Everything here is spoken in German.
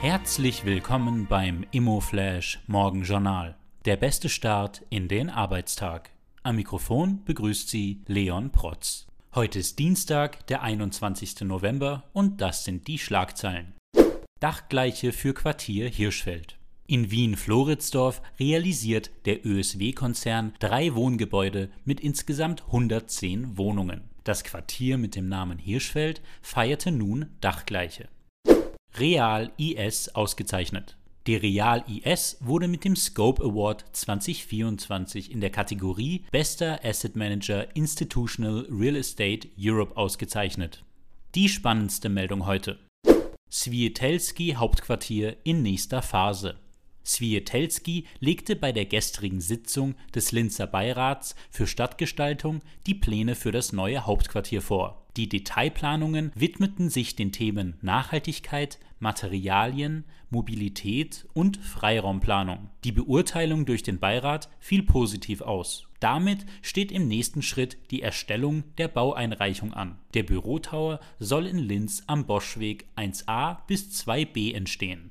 Herzlich willkommen beim Immoflash Morgenjournal. Der beste Start in den Arbeitstag. Am Mikrofon begrüßt Sie Leon Protz. Heute ist Dienstag, der 21. November und das sind die Schlagzeilen. Dachgleiche für Quartier Hirschfeld. In Wien-Floridsdorf realisiert der ÖSW-Konzern drei Wohngebäude mit insgesamt 110 Wohnungen. Das Quartier mit dem Namen Hirschfeld feierte nun Dachgleiche. Real IS ausgezeichnet. Die Real IS wurde mit dem Scope Award 2024 in der Kategorie Bester Asset Manager Institutional Real Estate Europe ausgezeichnet. Die spannendste Meldung heute. Swietelski Hauptquartier in nächster Phase. Swietelski legte bei der gestrigen Sitzung des Linzer Beirats für Stadtgestaltung die Pläne für das neue Hauptquartier vor. Die Detailplanungen widmeten sich den Themen Nachhaltigkeit, Materialien, Mobilität und Freiraumplanung. Die Beurteilung durch den Beirat fiel positiv aus. Damit steht im nächsten Schritt die Erstellung der Baueinreichung an. Der Bürotower soll in Linz am Boschweg 1a bis 2b entstehen.